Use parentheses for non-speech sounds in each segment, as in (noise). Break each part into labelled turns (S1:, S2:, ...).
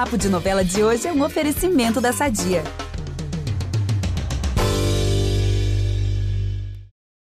S1: Papo de Novela de hoje é um oferecimento da Sadia.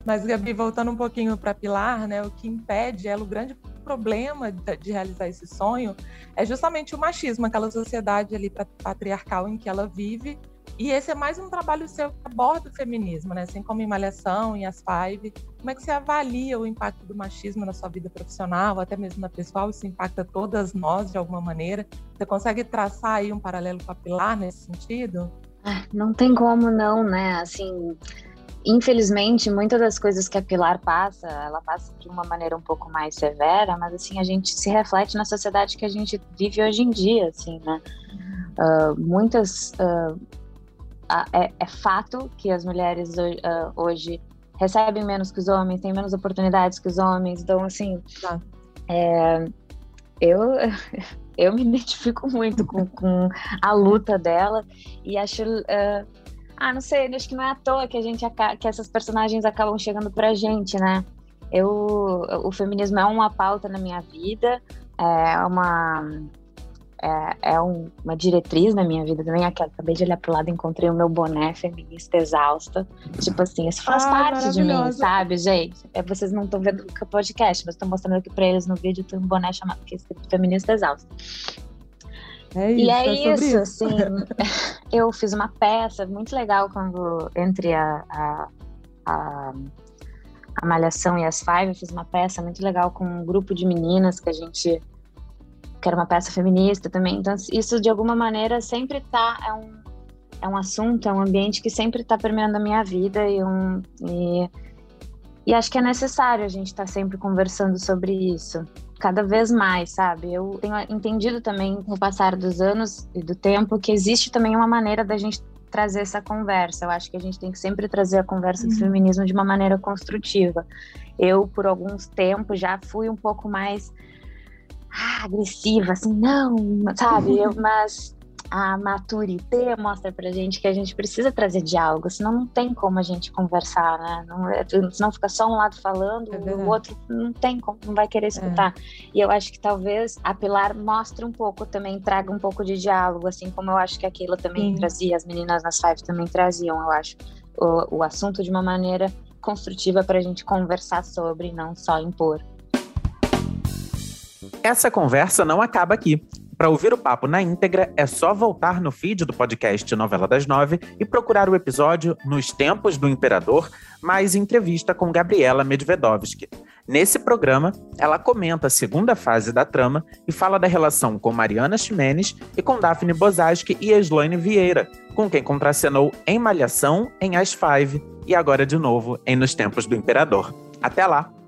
S2: Mas, Gabi, voltando um pouquinho para Pilar, né, o que impede ela, o grande problema de realizar esse sonho é justamente o machismo, aquela sociedade ali patriarcal em que ela vive. E esse é mais um trabalho seu que aborda o feminismo, né? Assim como em Malhação, em As Five. Como é que você avalia o impacto do machismo na sua vida profissional, até mesmo na pessoal? Isso impacta todas nós de alguma maneira? Você consegue traçar aí um paralelo com a Pilar nesse sentido?
S3: Ah, não tem como não, né? Assim, infelizmente, muitas das coisas que a Pilar passa, ela passa de uma maneira um pouco mais severa, mas assim, a gente se reflete na sociedade que a gente vive hoje em dia, assim, né? Uh, muitas... Uh, é, é, fato que as mulheres uh, hoje recebem menos que os homens, têm menos oportunidades que os homens, então, assim... Tá. É, eu... (laughs) Eu me identifico muito com, com a luta dela e acho ah, não sei, acho que não é à toa que a gente que essas personagens acabam chegando pra gente, né? Eu, o feminismo é uma pauta na minha vida, é uma é, é um, uma diretriz na minha vida também. Aqui, acabei de olhar pro lado e encontrei o meu boné feminista exausta. Tipo assim, isso faz ah, parte de mim, sabe, gente? É, vocês não estão vendo o podcast, mas estou mostrando aqui pra eles no vídeo. Tem um boné chamado que é feminista exausta.
S2: É isso,
S3: e é,
S2: é
S3: isso,
S2: isso,
S3: assim. (laughs) eu fiz uma peça muito legal quando entre a, a, a, a, Malhação e as Five, eu fiz uma peça muito legal com um grupo de meninas que a gente que era uma peça feminista também. Então isso de alguma maneira sempre tá é um é um assunto, é um ambiente que sempre está permeando a minha vida e um e, e acho que é necessário a gente estar tá sempre conversando sobre isso cada vez mais, sabe? Eu tenho entendido também com o passar dos anos e do tempo que existe também uma maneira da gente trazer essa conversa. Eu acho que a gente tem que sempre trazer a conversa uhum. do feminismo de uma maneira construtiva. Eu, por alguns tempos, já fui um pouco mais ah, agressiva, assim, não, sabe? Eu, mas a maturité mostra pra gente que a gente precisa trazer diálogo, senão não tem como a gente conversar, né? Não, é, senão fica só um lado falando é o outro não tem como, não vai querer escutar. É. E eu acho que talvez a Pilar mostre um pouco também, traga um pouco de diálogo, assim como eu acho que aquilo também Sim. trazia, as meninas nas Five também traziam, eu acho, o, o assunto de uma maneira construtiva para a gente conversar sobre, não só impor.
S4: Essa conversa não acaba aqui. Para ouvir o papo na íntegra, é só voltar no feed do podcast Novela das Nove e procurar o episódio Nos Tempos do Imperador, mais entrevista com Gabriela Medvedovsky. Nesse programa, ela comenta a segunda fase da trama e fala da relação com Mariana Ximenes e com Daphne Bozaski e Eslaine Vieira, com quem contracenou em Malhação, em As Five e agora de novo em Nos Tempos do Imperador. Até lá!